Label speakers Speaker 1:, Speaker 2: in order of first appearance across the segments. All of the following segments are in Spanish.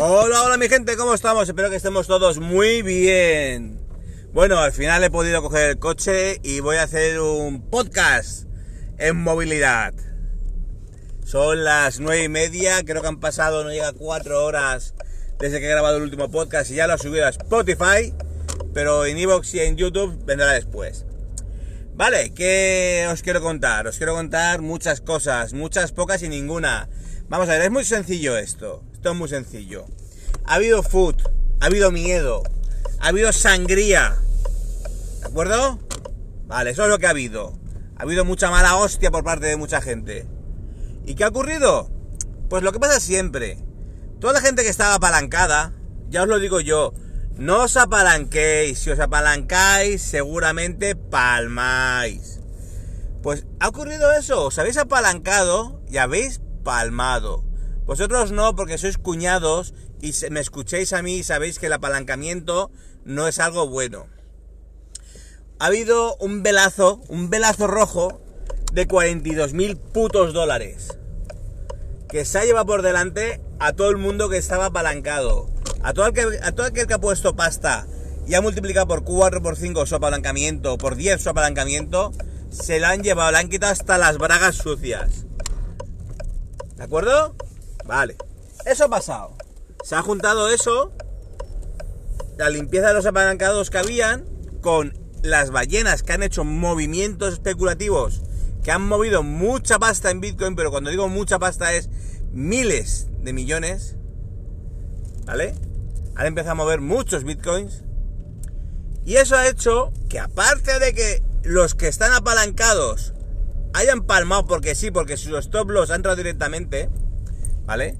Speaker 1: Hola, hola mi gente, ¿cómo estamos? Espero que estemos todos muy bien. Bueno, al final he podido coger el coche y voy a hacer un podcast en movilidad. Son las nueve y media, creo que han pasado, no llega cuatro horas desde que he grabado el último podcast y ya lo he subido a Spotify, pero en Evox y en YouTube vendrá después. Vale, ¿qué os quiero contar? Os quiero contar muchas cosas, muchas, pocas y ninguna. Vamos a ver, es muy sencillo esto. Es muy sencillo. Ha habido food, ha habido miedo, ha habido sangría. ¿De acuerdo? Vale, eso es lo que ha habido. Ha habido mucha mala hostia por parte de mucha gente. ¿Y qué ha ocurrido? Pues lo que pasa siempre. Toda la gente que estaba apalancada, ya os lo digo yo, no os apalanquéis. Si os apalancáis, seguramente palmáis. Pues ha ocurrido eso. Os habéis apalancado y habéis palmado. Vosotros no, porque sois cuñados y me escuchéis a mí y sabéis que el apalancamiento no es algo bueno. Ha habido un velazo, un velazo rojo de 42 mil putos dólares. Que se ha llevado por delante a todo el mundo que estaba apalancado. A todo, aquel, a todo aquel que ha puesto pasta y ha multiplicado por 4, por 5 su apalancamiento, por 10 su apalancamiento, se la han llevado, le han quitado hasta las bragas sucias. ¿De acuerdo? Vale. Eso ha pasado. Se ha juntado eso, la limpieza de los apalancados que habían, con las ballenas que han hecho movimientos especulativos, que han movido mucha pasta en Bitcoin, pero cuando digo mucha pasta es miles de millones. ¿Vale? Han empezado a mover muchos Bitcoins. Y eso ha hecho que aparte de que los que están apalancados hayan palmado porque sí, porque sus stop loss han entrado directamente, ¿vale?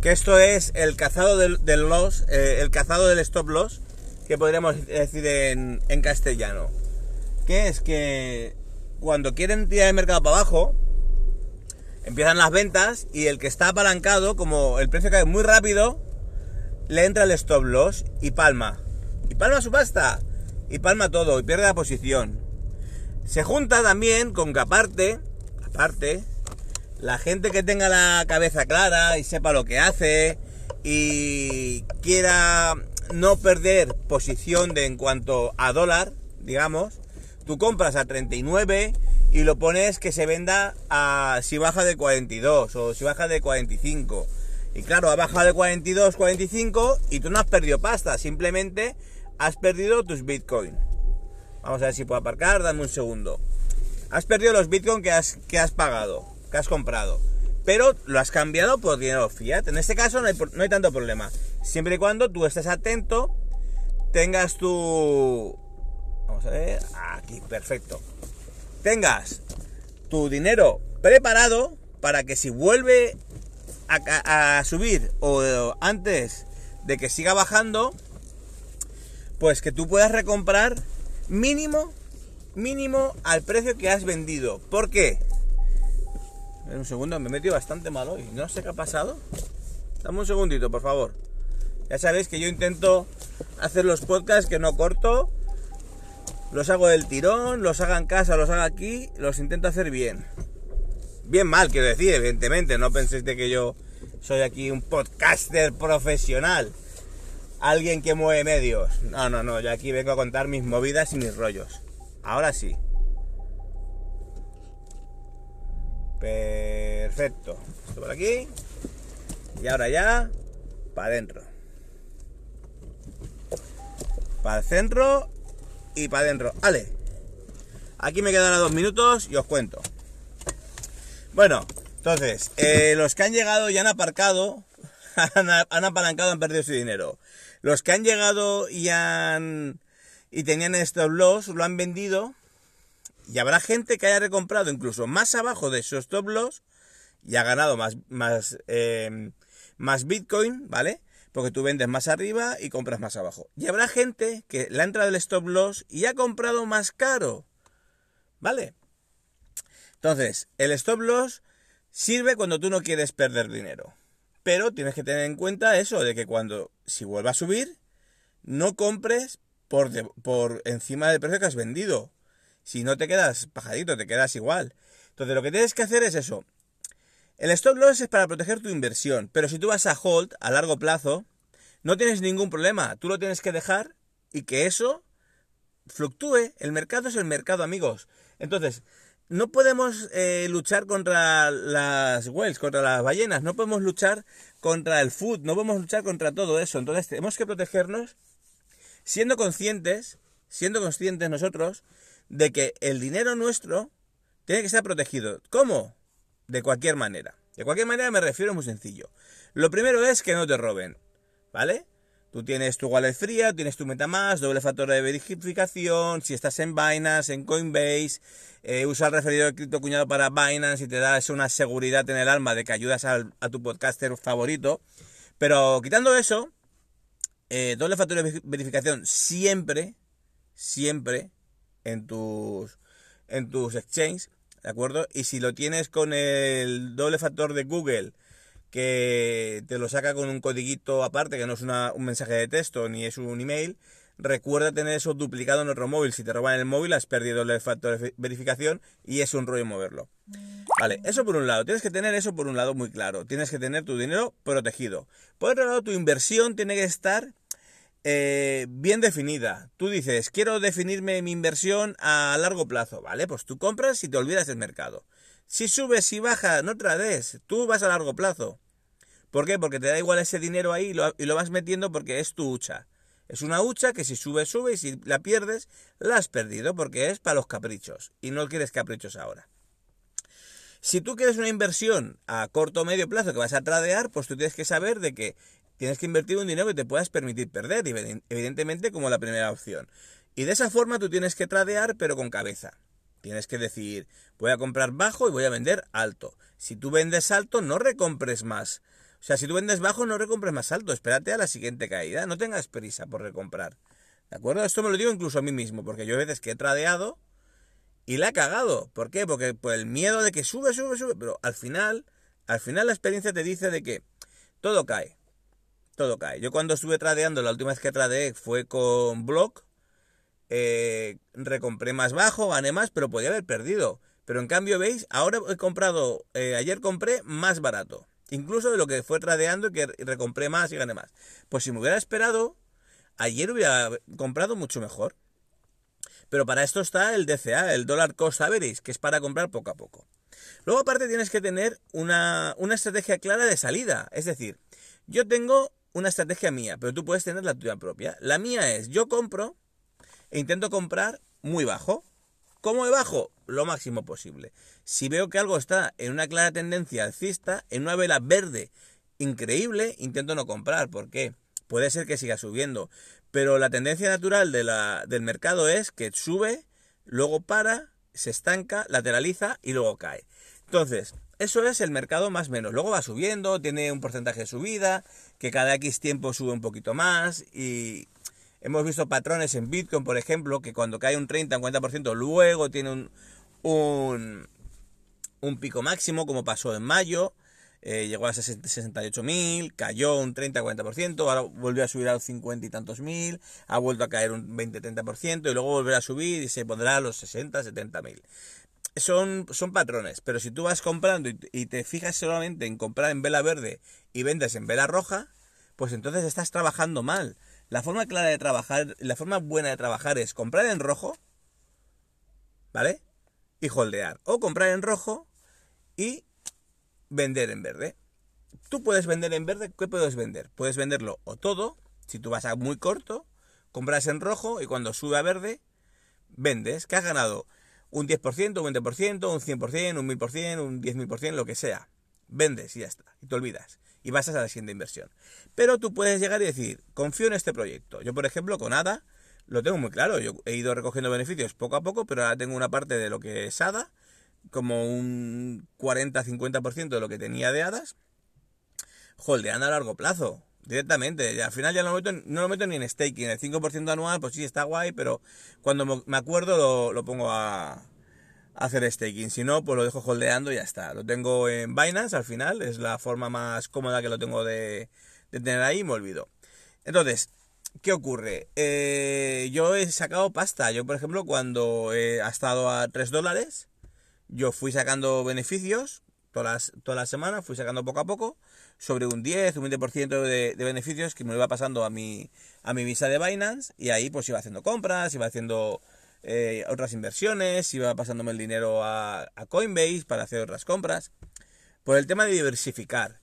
Speaker 1: Que esto es el cazado del, loss, eh, el cazado del stop loss, que podríamos decir en, en castellano. Que es que cuando quieren tirar el mercado para abajo, empiezan las ventas y el que está apalancado, como el precio cae muy rápido, le entra el stop loss y palma. Y palma su pasta. Y palma todo y pierde la posición. Se junta también con que aparte, aparte, la gente que tenga la cabeza clara y sepa lo que hace y quiera no perder posición de en cuanto a dólar, digamos, tú compras a 39 y lo pones que se venda a si baja de 42 o si baja de 45. Y claro, ha bajado de 42, 45 y tú no has perdido pasta, simplemente has perdido tus Bitcoin. Vamos a ver si puedo aparcar, dame un segundo. Has perdido los Bitcoin que has, que has pagado que has comprado. Pero lo has cambiado por dinero fiat. En este caso no hay, tanto problema. Siempre y cuando tú estés atento, tengas tu... Vamos a ver. Aquí, perfecto. Tengas tu dinero preparado para que si vuelve a, subir o antes de que siga bajando, pues que tú puedas recomprar mínimo, mínimo al precio que has vendido. ¿Por qué? Un segundo, me he metido bastante mal hoy. No sé qué ha pasado. Dame un segundito, por favor. Ya sabéis que yo intento hacer los podcasts que no corto. Los hago del tirón, los hago en casa, los hago aquí. Los intento hacer bien. Bien mal, quiero decir, evidentemente. No penséis de que yo soy aquí un podcaster profesional. Alguien que mueve medios. No, no, no. Yo aquí vengo a contar mis movidas y mis rollos. Ahora sí. Perfecto. Esto por aquí. Y ahora ya, para adentro. Para el centro y para adentro. Vale. Aquí me quedan dos minutos y os cuento. Bueno, entonces, eh, los que han llegado y han aparcado, han, han apalancado, han perdido su dinero. Los que han llegado y han y tenían estos loss, lo han vendido y habrá gente que haya recomprado incluso más abajo de esos stop loss y ha ganado más, más, eh, más Bitcoin, ¿vale? Porque tú vendes más arriba y compras más abajo. Y habrá gente que le ha entrado el stop loss y ha comprado más caro, ¿vale? Entonces, el stop loss sirve cuando tú no quieres perder dinero. Pero tienes que tener en cuenta eso, de que cuando, si vuelva a subir, no compres por, por encima del precio que has vendido. Si no te quedas pajadito, te quedas igual. Entonces lo que tienes que hacer es eso. El stop loss es para proteger tu inversión, pero si tú vas a hold a largo plazo, no tienes ningún problema. Tú lo tienes que dejar y que eso fluctúe. El mercado es el mercado, amigos. Entonces, no podemos eh, luchar contra las whales, contra las ballenas, no podemos luchar contra el food, no podemos luchar contra todo eso. Entonces, tenemos que protegernos siendo conscientes, siendo conscientes nosotros de que el dinero nuestro tiene que estar protegido. ¿Cómo? De cualquier manera. De cualquier manera me refiero muy sencillo. Lo primero es que no te roben, ¿vale? Tú tienes tu wallet fría, tienes tu MetaMask, doble factor de verificación, si estás en Binance, en Coinbase, eh, usa el referido de cripto cuñado para Binance y te das una seguridad en el alma de que ayudas a tu podcaster favorito. Pero quitando eso, eh, doble factor de verificación siempre, siempre en tus, en tus exchanges, ¿de acuerdo? Y si lo tienes con el doble factor de Google, que te lo saca con un codiguito aparte, que no es un mensaje de texto ni es un email, recuerda tener eso duplicado en otro móvil. Si te roban el móvil, has perdido el factor de verificación y es un rollo moverlo. Vale, eso por un lado. Tienes que tener eso por un lado muy claro. Tienes que tener tu dinero protegido. Por otro lado, tu inversión tiene que estar eh, bien definida. Tú dices, quiero definirme mi inversión a largo plazo, ¿vale? Pues tú compras y te olvidas del mercado. Si subes, si baja, no trades, tú vas a largo plazo. ¿Por qué? Porque te da igual ese dinero ahí y lo, y lo vas metiendo porque es tu hucha. Es una hucha que si sube, sube y si la pierdes, la has perdido porque es para los caprichos y no quieres caprichos ahora. Si tú quieres una inversión a corto o medio plazo que vas a tradear, pues tú tienes que saber de que tienes que invertir un dinero que te puedas permitir perder, evidentemente como la primera opción. Y de esa forma tú tienes que tradear, pero con cabeza. Tienes que decir, voy a comprar bajo y voy a vender alto. Si tú vendes alto, no recompres más. O sea, si tú vendes bajo, no recompres más alto. Espérate a la siguiente caída. No tengas prisa por recomprar. ¿De acuerdo? Esto me lo digo incluso a mí mismo, porque yo a veces que he tradeado y la he cagado. ¿Por qué? Porque por el miedo de que sube, sube, sube. Pero al final, al final la experiencia te dice de que todo cae todo cae. Yo cuando estuve tradeando, la última vez que tradeé fue con Block, eh, recompré más bajo, gané más, pero podía haber perdido. Pero en cambio, veis, ahora he comprado, eh, ayer compré más barato. Incluso de lo que fue tradeando, que recompré más y gané más. Pues si me hubiera esperado, ayer hubiera comprado mucho mejor. Pero para esto está el DCA, el Dollar Cost Average, que es para comprar poco a poco. Luego aparte tienes que tener una, una estrategia clara de salida. Es decir, yo tengo una estrategia mía, pero tú puedes tener la tuya propia. La mía es, yo compro e intento comprar muy bajo. ¿Cómo de bajo? Lo máximo posible. Si veo que algo está en una clara tendencia alcista, en una vela verde increíble, intento no comprar. ¿Por qué? Puede ser que siga subiendo, pero la tendencia natural de la, del mercado es que sube, luego para, se estanca, lateraliza y luego cae. Entonces, eso es el mercado más menos. Luego va subiendo, tiene un porcentaje de subida, que cada X tiempo sube un poquito más y hemos visto patrones en Bitcoin, por ejemplo, que cuando cae un 30, un 40%, luego tiene un, un, pico máximo, como pasó en mayo. Eh, llegó a 68.000, cayó un 30-40%, ahora volvió a subir a los 50 y tantos mil, ha vuelto a caer un 20-30% y luego volverá a subir y se pondrá a los 60-70 mil son, son patrones, pero si tú vas comprando y, te fijas solamente en comprar en vela verde y vendes en vela roja, pues entonces estás trabajando mal. La forma clara de trabajar, la forma buena de trabajar es comprar en rojo, ¿vale? Y holdear. O comprar en rojo y vender en verde. Tú puedes vender en verde, ¿qué puedes vender? Puedes venderlo o todo, si tú vas a muy corto, compras en rojo y cuando sube a verde, vendes. ¿Qué has ganado? Un 10%, un 20%, un 100%, un 1000%, un 10.000%, lo que sea. Vendes y ya está, y te olvidas. Y vas a la siguiente inversión. Pero tú puedes llegar y decir, confío en este proyecto. Yo, por ejemplo, con ADA, lo tengo muy claro. Yo he ido recogiendo beneficios poco a poco, pero ahora tengo una parte de lo que es ADA, como un 40-50% de lo que tenía de hadas, holdeando a largo plazo, directamente. Al final ya no lo, meto, no lo meto ni en staking. El 5% anual, pues sí, está guay, pero cuando me acuerdo lo, pongo a, hacer staking. Si no, pues lo dejo holdeando y ya está. Lo tengo en Binance al final, es la forma más cómoda que lo tengo de, tener ahí y me olvido. Entonces, ¿qué ocurre? Eh, yo he sacado pasta. Yo, por ejemplo, cuando ha estado a 3 dólares, yo fui sacando beneficios todas las, toda la semana, fui sacando poco a poco, sobre un 10, un 20% de, de beneficios que me iba pasando a mi, a mi visa de Binance y ahí pues iba haciendo compras, iba haciendo eh, otras inversiones, iba pasándome el dinero a, a, Coinbase para hacer otras compras. Por el tema de diversificar.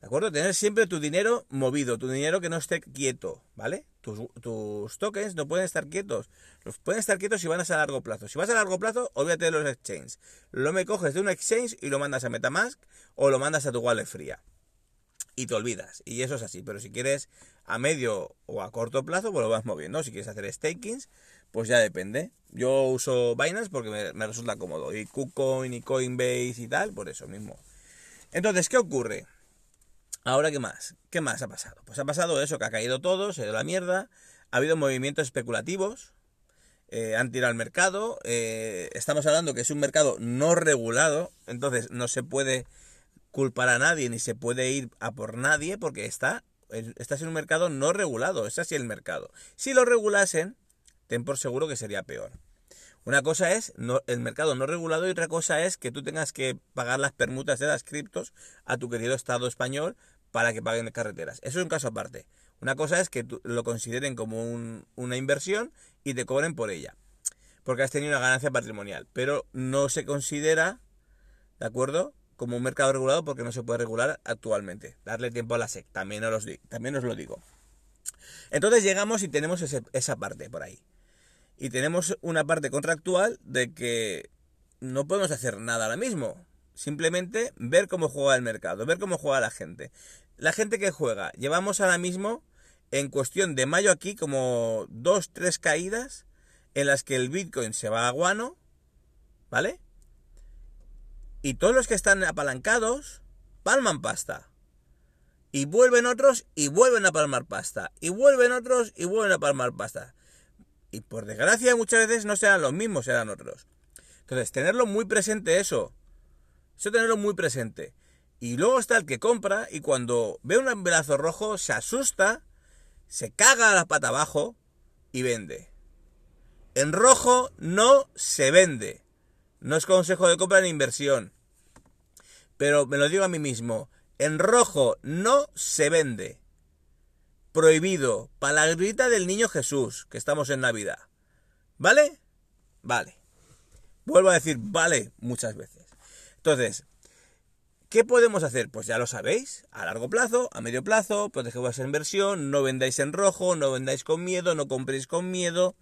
Speaker 1: ¿De acuerdo? Tener siempre tu dinero movido, tu dinero que no esté quieto, ¿vale? Tus, tus tokens no pueden estar quietos. Los pueden estar quietos si van a largo plazo. Si vas a largo plazo, olvídate de los exchanges. Lo me coges de un exchange y lo mandas a Metamask o lo mandas a tu wallet fría. Y te olvidas. Y eso es así. Pero si quieres a medio o a corto plazo, pues lo vas moviendo. Si quieres hacer stakings, pues ya depende. Yo uso Binance porque me, resulta cómodo. Y KuCoin y Coinbase y tal, por eso mismo. Entonces, ¿qué ocurre? Ahora, ¿qué más? ¿Qué más ha pasado? Pues ha pasado eso, que ha caído todo, se ido la mierda, ha habido movimientos especulativos, eh, han tirado al mercado, eh, estamos hablando que es un mercado no regulado, entonces no se puede culpar a nadie ni se puede ir a por nadie porque está, estás en un mercado no regulado, es así el mercado. Si lo regulasen, ten por seguro que sería peor. Una cosa es no, el mercado no regulado y otra cosa es que tú tengas que pagar las permutas de las criptos a tu querido Estado español para que paguen carreteras. Eso es un caso aparte. Una cosa es que lo consideren como una inversión y te cobren por ella, porque has tenido una ganancia patrimonial, pero no se considera, ¿de acuerdo? Como un mercado regulado porque no se puede regular actualmente. Darle tiempo a la SEC, también os, también os lo digo. Entonces llegamos y tenemos esa parte por ahí. Y tenemos una parte contractual de que no podemos hacer nada ahora mismo. Simplemente ver cómo juega el mercado, ver cómo juega la gente la gente que juega, llevamos ahora mismo en cuestión de mayo aquí como dos, tres caídas en las que el Bitcoin se va a guano, ¿vale? Y todos los que están apalancados palman pasta. Y vuelven otros y vuelven a palmar pasta. Y vuelven otros y vuelven a palmar pasta. Y por desgracia muchas veces no serán los mismos, serán otros. Entonces, tenerlo muy presente eso. Eso tenerlo muy presente. Y luego está el que compra y cuando ve un velazo rojo se asusta, se caga a la pata abajo y vende. En rojo no se vende. No es consejo de compra ni inversión. Pero me lo digo a mí mismo. En rojo no se vende. Prohibido. Palabrita del niño Jesús, que estamos en Navidad. ¿Vale? Vale. Vuelvo a decir vale muchas veces. Entonces, ¿Qué podemos hacer? Pues ya lo sabéis, a largo plazo, a medio plazo, proteged vuestra inversión, no vendáis en rojo, no vendáis con miedo, no compréis con miedo.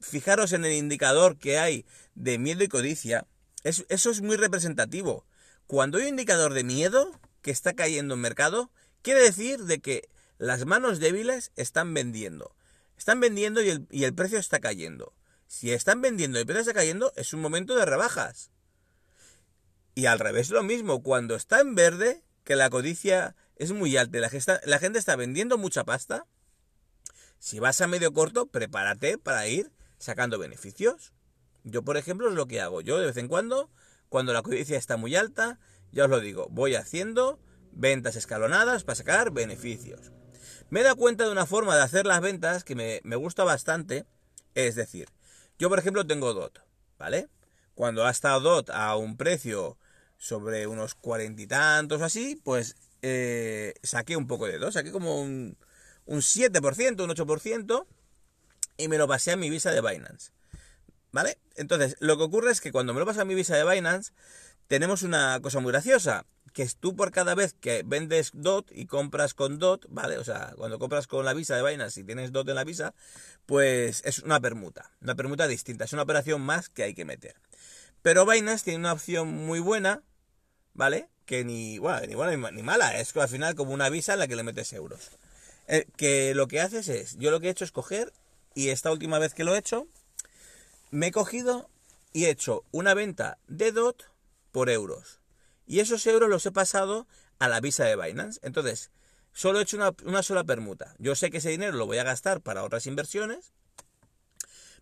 Speaker 1: Fijaros en el indicador que hay de miedo y codicia. eso es muy representativo. Cuando hay un indicador de miedo que está cayendo en mercado, quiere decir de que las manos débiles están vendiendo. Están vendiendo y el, y el precio está cayendo. Si están vendiendo y el precio está cayendo, es un momento de rebajas. Y al revés lo mismo, cuando está en verde, que la codicia es muy alta la, la gente está vendiendo mucha pasta, si vas a medio corto, prepárate para ir sacando beneficios. Yo, por ejemplo, es lo que hago. Yo de vez en cuando, cuando la codicia está muy alta, ya os lo digo, voy haciendo ventas escalonadas para sacar beneficios. Me he dado cuenta de una forma de hacer las ventas que me, me gusta bastante. Es decir, yo por ejemplo tengo DOT, ¿vale? Cuando ha estado DOT a un precio sobre unos cuarenta y tantos así, pues eh, saqué un poco de DOT, saqué como un, un 7%, un 8% y me lo pasé a mi visa de Binance. ¿Vale? Entonces, lo que ocurre es que cuando me lo pasé a mi visa de Binance, tenemos una cosa muy graciosa, que es tú por cada vez que vendes DOT y compras con DOT, ¿vale? O sea, cuando compras con la visa de Binance y tienes DOT en la visa, pues es una permuta, una permuta distinta, es una operación más que hay que meter. Pero Binance tiene una opción muy buena, ¿vale? Que ni, bueno, ni buena ni mala, es al final como una visa en la que le metes euros. Eh, que lo que haces es, yo lo que he hecho es coger, y esta última vez que lo he hecho, me he cogido y he hecho una venta de DOT, por euros. Y esos euros los he pasado a la visa de Binance. Entonces, solo he hecho una, sola permuta. Yo sé que ese dinero lo voy a gastar para otras inversiones,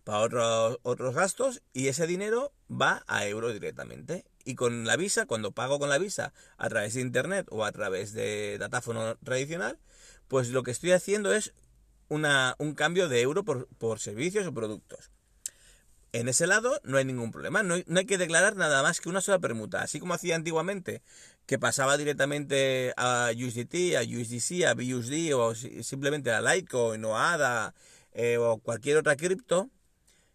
Speaker 1: para otros, otros gastos, y ese dinero va a euro directamente. Y con la visa, cuando pago con la visa a través de internet o a través de datáfono tradicional, pues lo que estoy haciendo es una, un cambio de euro por, por servicios o productos. En ese lado no hay ningún problema, no hay, que declarar nada más que una sola permuta, así como hacía antiguamente, que pasaba directamente a USDT, a USDC, a BUSD o simplemente a Litecoin o ADA eh, o cualquier otra cripto,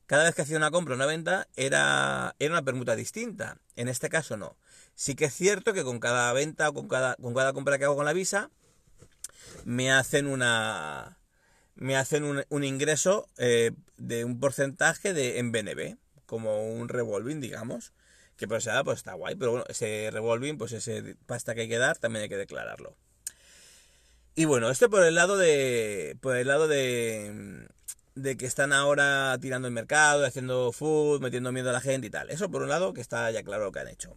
Speaker 1: cada vez que hacía una compra o una venta era, era una permuta distinta. En este caso no. Sí que es cierto que con cada venta o con cada, con cada compra que hago con la Visa, me hacen una me hacen un, ingreso eh, de un porcentaje de en BNB, como un revolving, digamos, que por esa pues está guay, pero bueno, ese revolving, pues ese pasta que hay que dar, también hay que declararlo. Y bueno, esto por el lado de por el lado de de que están ahora tirando el mercado, haciendo food, metiendo miedo a la gente y tal. Eso por un lado que está ya claro lo que han hecho.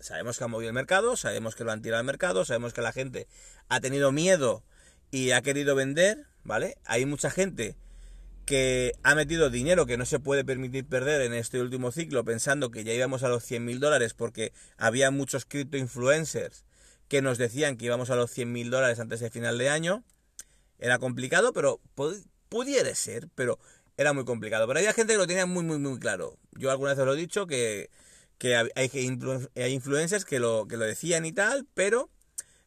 Speaker 1: Sabemos que han movido el mercado, sabemos que lo han tirado al mercado, sabemos que la gente ha tenido miedo y ha querido vender, ¿vale? Hay mucha gente que ha metido dinero que no se puede permitir perder en este último ciclo pensando que ya íbamos a los 100 mil dólares porque había muchos cripto influencers que nos decían que íbamos a los 100 mil dólares antes de final de año. Era complicado, pero pudiera ser, pero era muy complicado. Pero había gente que lo tenía muy, muy, muy claro. Yo alguna vez lo he dicho que, que hay, hay influencers que lo, que lo decían y tal, pero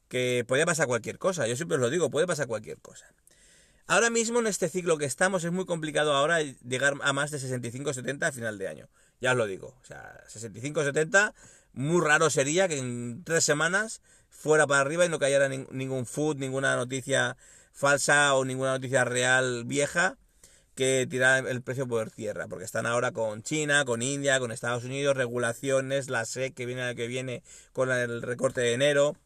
Speaker 1: que podía pasar cualquier cosa. Yo siempre os lo digo, puede pasar cualquier cosa. Ahora mismo en este ciclo que estamos es muy complicado ahora llegar a más de 65-70 a final de año. Ya os lo digo. O sea, 65-70, muy raro sería que en tres semanas fuera para arriba y no cayera ningún food, ninguna noticia falsa o ninguna noticia real vieja que tirara el precio por tierra, porque están ahora con China, con India, con Estados Unidos, regulaciones, la SEC que viene que viene con el recorte de enero,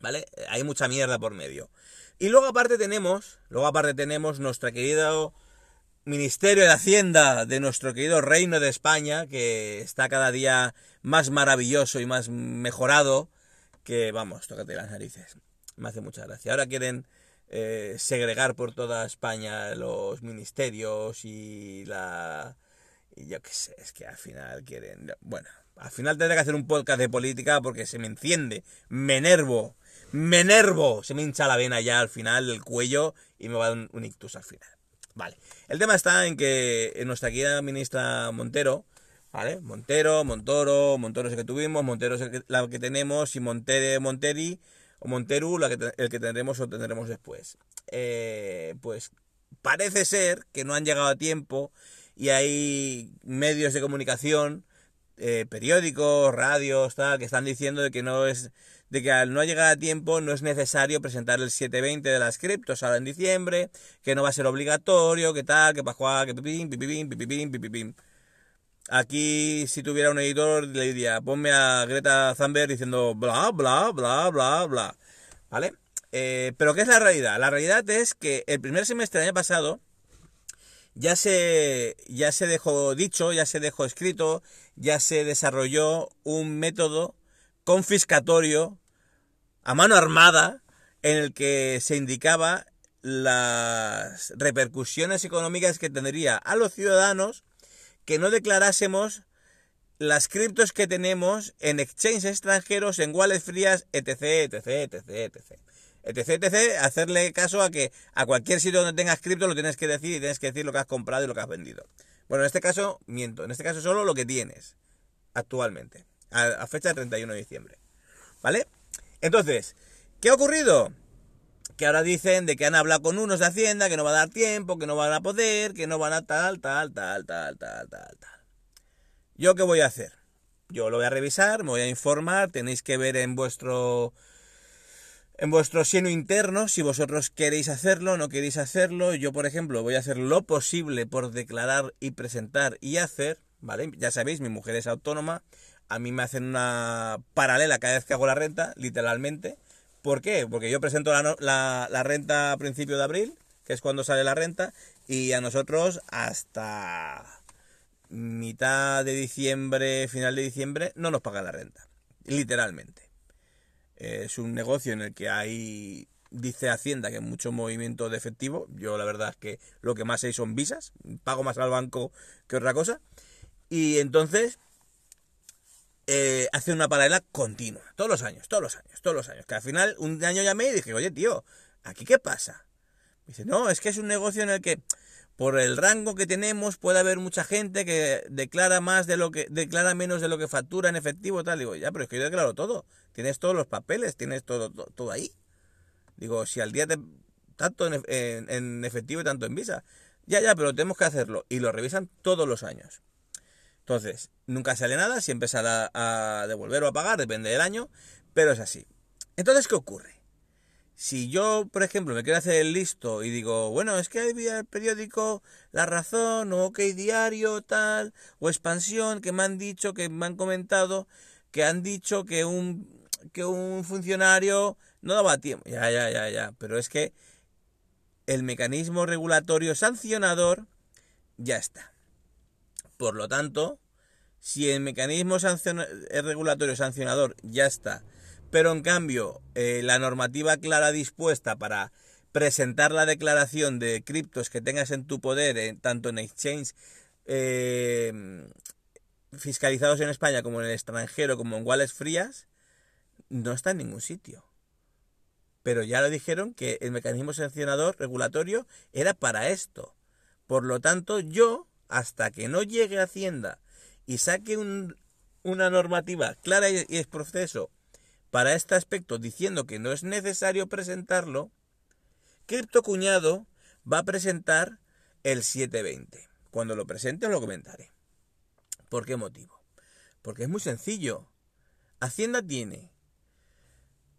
Speaker 1: ¿vale? Hay mucha mierda por medio. Y luego aparte tenemos, luego aparte tenemos nuestro querido Ministerio de Hacienda de nuestro querido Reino de España, que está cada día más maravilloso y más mejorado, que vamos, tócate las narices. Me hace mucha gracia. Ahora quieren eh, segregar por toda España los ministerios y la... Y yo qué sé, es que al final quieren... Bueno, al final tendré que hacer un podcast de política porque se me enciende, me enervo, me enervo, se me hincha la vena ya al final del cuello y me va a dar un, ictus al final. Vale, el tema está en que nuestra querida ministra Montero, ¿vale? Montero, Montoro, Montoro es el que tuvimos, Montero es el la que tenemos y Montere, Monteri o Monteru, la que, el que tendremos o tendremos después. Eh, pues parece ser que no han llegado a tiempo y hay medios de comunicación, eh, periódicos, radios, tal, que están diciendo de que no es de que al no llegar a tiempo no es necesario presentar el 720 de las criptos ahora en diciembre, que no va a ser obligatorio, que tal, que jugar, que pipim, pipim, pipim, pipim, Aquí, si tuviera un editor, le diría, ponme a Greta Thunberg diciendo bla, bla, bla, bla, bla. ¿Vale? Eh, pero ¿qué es la realidad? La realidad es que el primer semestre del año pasado ya se, ya se dejó dicho, ya se dejó escrito, ya se desarrolló un método confiscatorio a mano armada en el que se indicaba las repercusiones económicas que tendría a los ciudadanos que no declarásemos las criptos que tenemos en exchanges extranjeros, en wallets frías, etc, etc, etc, etc. Etc, etc, hacerle caso a que a cualquier sitio donde tengas cripto lo tienes que decir y tienes que decir lo que has comprado y lo que has vendido. Bueno, en este caso, miento, en este caso solo lo que tienes actualmente, a, fecha del 31 de diciembre. ¿Vale? Entonces, ¿qué ha ocurrido? Que ahora dicen de que han hablado con unos de Hacienda, que no va a dar tiempo, que no van a poder, que no van a tal, tal, tal, tal, tal, tal, tal. ¿Yo qué voy a hacer? Yo lo voy a revisar, me voy a informar, tenéis que ver en vuestro en vuestro seno interno si vosotros queréis hacerlo, no queréis hacerlo. Yo, por ejemplo, voy a hacer lo posible por declarar y presentar y hacer, ¿vale? Ya sabéis, mi mujer es autónoma, a mí me hacen una paralela cada vez que hago la renta, literalmente. ¿Por qué? Porque yo presento la, la, renta a principio de abril, que es cuando sale la renta, y a nosotros hasta mitad de diciembre, final de diciembre, no nos pagan la renta. literalmente. Es un negocio en el que hay, dice Hacienda, que mucho movimiento de efectivo. Yo la verdad es que lo que más hay son visas, pago más al banco que otra cosa. Y entonces eh, hace una paralela continua, todos los años, todos los años, todos los años. Que al final un año llamé y dije, oye tío, ¿aquí qué pasa? dice, no, es que es un negocio en el que por el rango que tenemos puede haber mucha gente que declara más de lo que declara menos de lo que factura en efectivo tal digo ya pero es que yo declaro todo. Tienes todos los papeles tienes todo todo, ahí digo si al día te tanto en, efectivo y tanto en visa ya ya pero tenemos que hacerlo y lo revisan todos los años. Entonces nunca sale nada siempre sale a devolver o a pagar depende del año pero es así entonces qué ocurre si yo, por ejemplo, me quiero hacer el listo y digo, bueno, es que hay el periódico La Razón o OK Diario tal, o Expansión, que me han dicho, que me han comentado, que han dicho que un, que un funcionario no daba tiempo. Ya, ya, ya, ya. Pero es que el mecanismo regulatorio sancionador ya está. Por lo tanto, si el mecanismo el regulatorio sancionador ya está, pero en cambio eh, la normativa clara dispuesta para presentar la declaración de criptos que tengas en tu poder, tanto en exchange eh, fiscalizados en España como en el extranjero, como en wallets frías, no está en ningún sitio. Pero ya lo dijeron que el mecanismo sancionador regulatorio era para esto. Por lo tanto, yo, hasta que no llegue a Hacienda y saque una normativa clara y, y es proceso para este aspecto diciendo que no es necesario presentarlo, Crypto Cuñado va a presentar el 720. Cuando lo presente os lo comentaré. ¿Por qué motivo? Porque es muy sencillo. Hacienda tiene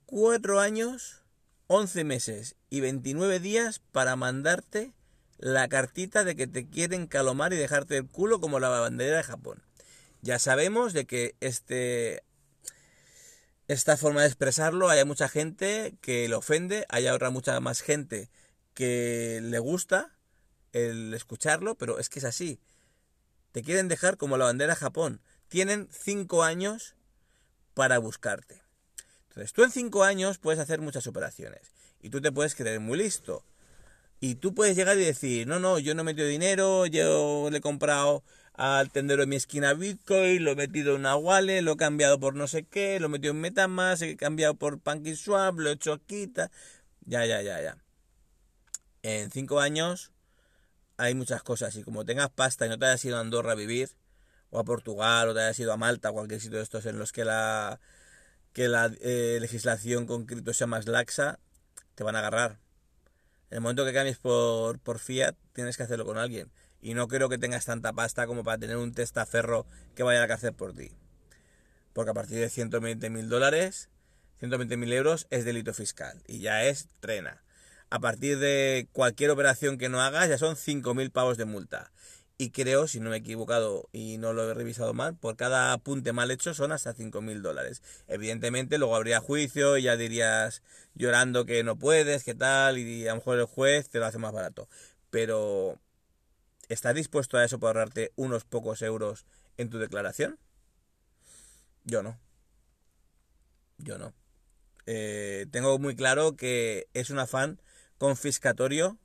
Speaker 1: 4 años, 11 meses y 29 días para mandarte la cartita de que te quieren calomar y dejarte el culo como la bandera de Japón. Ya sabemos de que este esta forma de expresarlo, hay mucha gente que le ofende, hay otra mucha más gente que le gusta el escucharlo, pero es que es así. Te quieren dejar como la bandera Japón. Tienen cinco años para buscarte. Entonces, tú en cinco años puedes hacer muchas operaciones. Y tú te puedes creer muy listo. Y tú puedes llegar y decir, no, no, yo no he metido dinero, yo le he comprado al tendero de mi esquina Bitcoin, lo he metido en una wallet, lo he cambiado por no sé qué, lo he metido en Metamask, he cambiado por PancakeSwap, lo he hecho aquí, ya, ya, ya, ya. En cinco años hay muchas cosas y como tengas pasta y no te hayas ido a Andorra a vivir, o a Portugal, o te hayas ido a Malta, cualquier sitio de estos en los que la, que la eh, legislación con cripto sea más laxa, te van a agarrar. En el momento que cambies por, por fiat, tienes que hacerlo con alguien. Y no creo que tengas tanta pasta como para tener un testaferro que vaya a la cárcel por ti. Porque a partir de 120 mil dólares, 120 mil euros es delito fiscal. Y ya es trena. A partir de cualquier operación que no hagas, ya son 5.000 pavos de multa. Y creo, si no me he equivocado y no lo he revisado mal, por cada apunte mal hecho son hasta 5.000 dólares. Evidentemente luego habría juicio y ya dirías llorando que no puedes, que tal, y a lo mejor el juez te lo hace más barato. Pero ¿Estás dispuesto a eso para ahorrarte unos pocos euros en tu declaración? Yo no. Yo no. Eh, tengo muy claro que es un afán confiscatorio,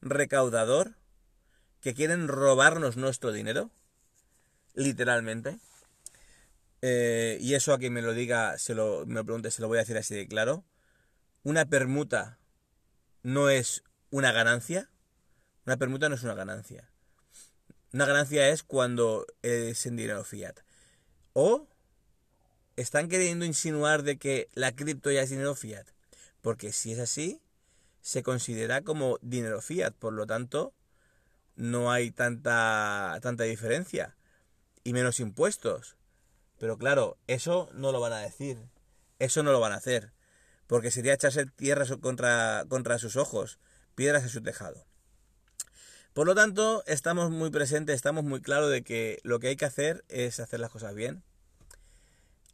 Speaker 1: recaudador, que quieren robarnos nuestro dinero, literalmente. Eh, y eso a quien me lo diga, se lo, me lo pregunte, se lo voy a decir así de claro. Una permuta no es una ganancia. Una permuta no es una ganancia. Una ganancia es cuando es en dinero fiat. O están queriendo insinuar de que la cripto ya es dinero fiat. Porque si es así, se considera como dinero fiat. Por lo tanto, no hay tanta, tanta diferencia. Y menos impuestos. Pero claro, eso no lo van a decir. Eso no lo van a hacer. Porque sería echarse tierra contra, contra sus ojos, piedras a su tejado. Por lo tanto, estamos muy presentes, estamos muy claros de que lo que hay que hacer es hacer las cosas bien.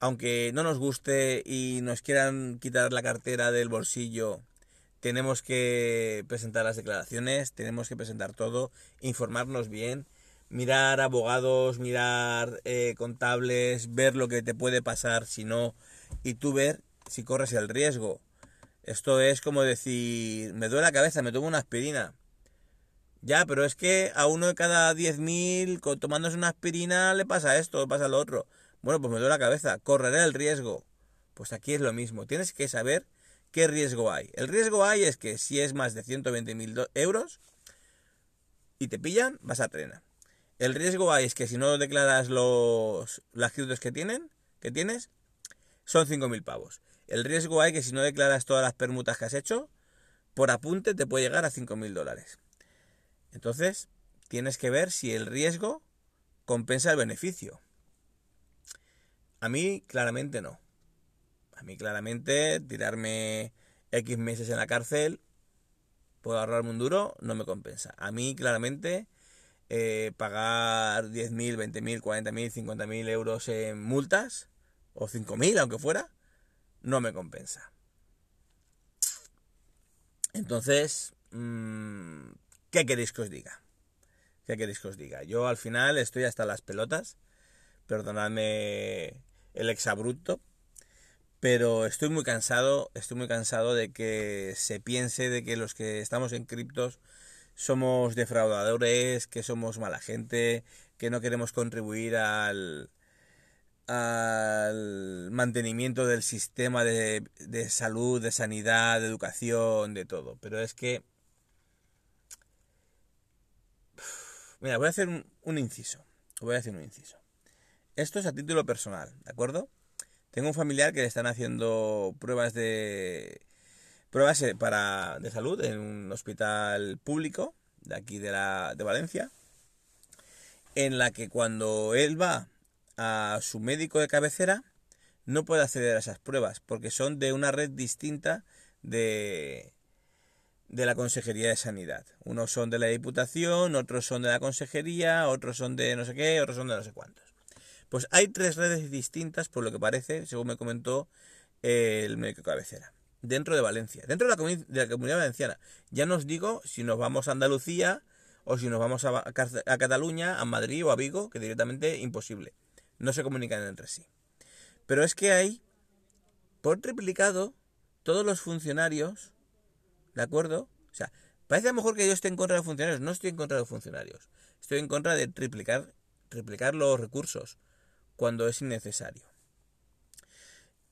Speaker 1: Aunque no nos guste y nos quieran quitar la cartera del bolsillo, tenemos que presentar las declaraciones, tenemos que presentar todo, informarnos bien, mirar abogados, mirar eh, contables, ver lo que te puede pasar si no, y tú ver si corres el riesgo. Esto es como decir, me duele la cabeza, me tomo una aspirina. Ya, pero es que a uno de cada 10.000 tomándose una aspirina le pasa esto, pasa lo otro. Bueno, pues me duele la cabeza, correré el riesgo. Pues aquí es lo mismo, tienes que saber qué riesgo hay. El riesgo hay es que si es más de 120.000 euros y te pillan, vas a trena. El riesgo hay es que si no declaras los las créditos que tienen, que tienes, son 5.000 pavos. El riesgo hay que si no declaras todas las permutas que has hecho, por apunte te puede llegar a 5.000 dólares. Entonces, tienes que ver si el riesgo compensa el beneficio. A mí, claramente no. A mí, claramente, tirarme X meses en la cárcel, puedo ahorrarme un duro, no me compensa. A mí, claramente, eh, pagar 10.000, 20.000, 40.000, 50.000 euros en multas, o 5.000, aunque fuera, no me compensa. Entonces, mm, ¿qué queréis que os diga? ¿Qué queréis que os diga? Yo al final estoy hasta las pelotas, perdonadme el exabrupto, pero estoy muy cansado, estoy muy cansado de que se piense de que los que estamos en criptos somos defraudadores, que somos mala gente, que no queremos contribuir al, al mantenimiento del sistema de, salud, de sanidad, de educación, de todo. Pero es que... Mira, voy a hacer un, inciso. Voy a hacer un inciso. Esto es a título personal, ¿de acuerdo? Tengo un familiar que le están haciendo pruebas de pruebas eh, para de salud en un hospital público de aquí de la de Valencia en la que cuando él va a su médico de cabecera, no puede acceder a esas pruebas porque son de una red distinta de, de la Consejería de Sanidad. Unos son de la Diputación, otros son de la Consejería, otros son de no sé qué, otros son de no sé cuántos. Pues hay tres redes distintas, por lo que parece, según me comentó el médico cabecera, dentro de Valencia, dentro de la, de la comunidad valenciana. Ya no os digo si nos vamos a Andalucía o si nos vamos a, a Cataluña, a Madrid o a Vigo, que directamente imposible no se comunican entre sí. Pero es que hay, por triplicado, todos los funcionarios, ¿de acuerdo? O sea, parece a lo mejor que yo esté en contra de funcionarios. No estoy en contra de funcionarios. Estoy en contra de triplicar, triplicar los recursos cuando es innecesario.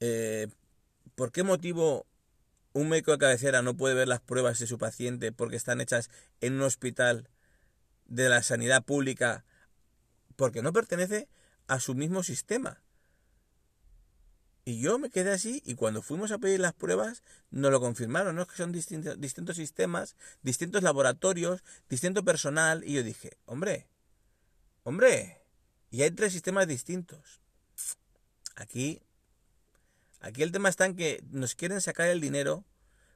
Speaker 1: Eh, ¿Por qué motivo un médico de cabecera no puede ver las pruebas de su paciente porque están hechas en un hospital de la sanidad pública? Porque no pertenece a su mismo sistema. Y yo me quedé así y cuando fuimos a pedir las pruebas nos lo confirmaron, ¿no? Es que son distintos, distintos sistemas, distintos laboratorios, distinto personal y yo dije, hombre, hombre, y hay tres sistemas distintos. Aquí, aquí el tema está en que nos quieren sacar el dinero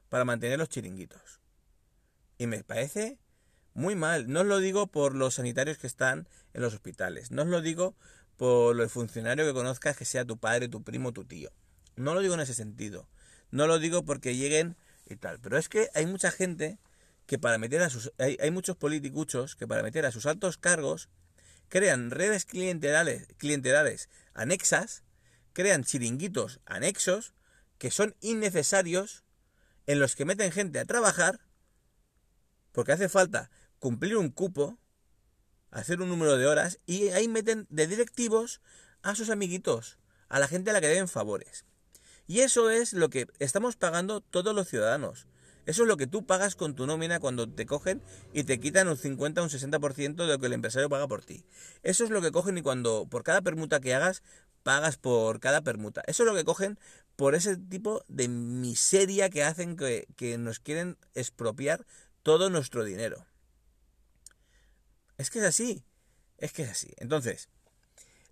Speaker 1: para mantener los chiringuitos. Y me parece muy mal. No os lo digo por los sanitarios que están en los hospitales. No os lo digo por el funcionario que conozcas que sea tu padre, tu primo, tu tío. No lo digo en ese sentido. No lo digo porque lleguen y tal. Pero es que hay mucha gente que para meter a sus... Hay, hay muchos politicuchos que para meter a sus altos cargos crean redes clientelares, clientelares anexas, crean chiringuitos anexos que son innecesarios en los que meten gente a trabajar porque hace falta cumplir un cupo hacer un número de horas y ahí meten de directivos a sus amiguitos, a la gente a la que deben favores. Y eso es lo que estamos pagando todos los ciudadanos. Eso es lo que tú pagas con tu nómina cuando te cogen y te quitan un 50 o un 60% de lo que el empresario paga por ti. Eso es lo que cogen y cuando por cada permuta que hagas pagas por cada permuta. Eso es lo que cogen por ese tipo de miseria que hacen que, que nos quieren expropiar todo nuestro dinero. Es que es así. Es que es así. Entonces,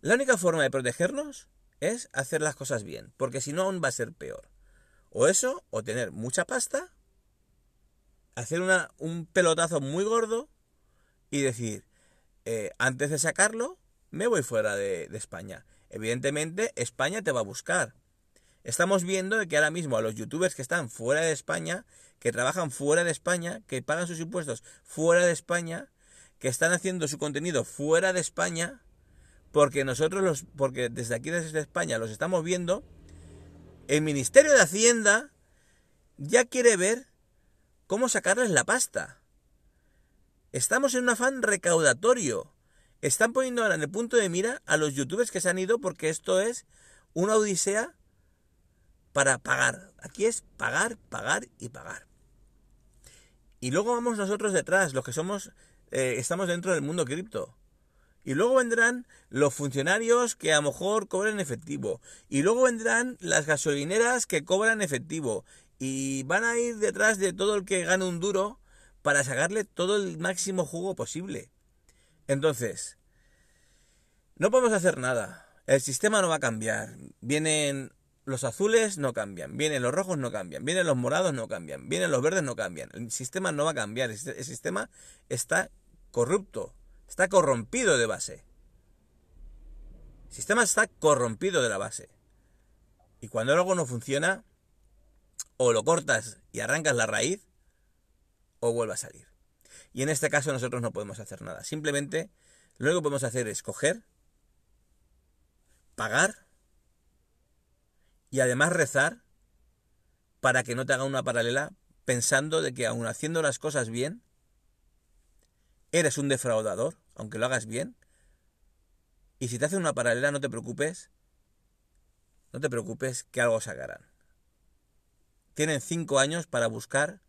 Speaker 1: la única forma de protegernos es hacer las cosas bien, porque si no aún va a ser peor. O eso, o tener mucha pasta, hacer una, un pelotazo muy gordo y decir, eh, antes de sacarlo, me voy fuera de, de, España. Evidentemente, España te va a buscar. Estamos viendo que ahora mismo a los youtubers que están fuera de España, que trabajan fuera de España, que pagan sus impuestos fuera de España, que están haciendo su contenido fuera de España, porque nosotros los, porque desde aquí desde España los estamos viendo, el Ministerio de Hacienda ya quiere ver cómo sacarles la pasta. Estamos en un afán recaudatorio. Están poniendo ahora en el punto de mira a los youtubers que se han ido porque esto es una odisea para pagar. Aquí es pagar, pagar y pagar. Y luego vamos nosotros detrás, los que somos, eh, estamos dentro del mundo cripto. Y luego vendrán los funcionarios que a lo mejor cobran efectivo. Y luego vendrán las gasolineras que cobran efectivo. Y van a ir detrás de todo el que gane un duro para sacarle todo el máximo jugo posible. Entonces, no podemos hacer nada. El sistema no va a cambiar. Vienen los azules, no cambian. Vienen los rojos, no cambian. Vienen los morados, no cambian. Vienen los verdes, no cambian. El sistema no va a cambiar. El sistema está corrupto. Está corrompido de base. El sistema está corrompido de la base. Y cuando algo no funciona, o lo cortas y arrancas la raíz, o vuelve a salir. Y en este caso nosotros no podemos hacer nada. Simplemente lo único que podemos hacer es coger, pagar y además rezar para que no te haga una paralela pensando de que aun haciendo las cosas bien, eres un defraudador aunque lo hagas bien. Y si te hacen una paralela, no te preocupes, no te preocupes que algo sacarán. Tienen cinco años para buscar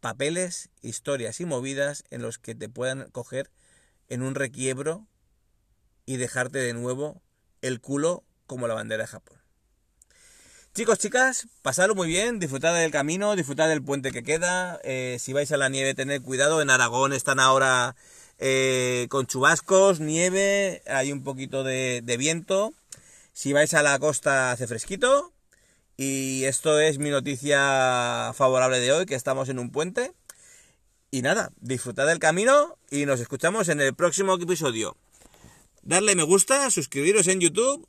Speaker 1: papeles, historias y movidas en los que te puedan coger en un requiebro y dejarte de nuevo el culo como la bandera de Japón. Chicos, chicas, pasadlo muy bien, disfrutad del camino, disfrutad del puente que queda. Eh, si vais a la nieve, tened cuidado. En Aragón están ahora eh, con chubascos, nieve, hay un poquito de, viento. Si vais a la costa hace fresquito. Y esto es mi noticia favorable de hoy, que estamos en un puente. Y nada, disfrutad del camino y nos escuchamos en el próximo episodio. Darle me gusta, suscribiros en YouTube.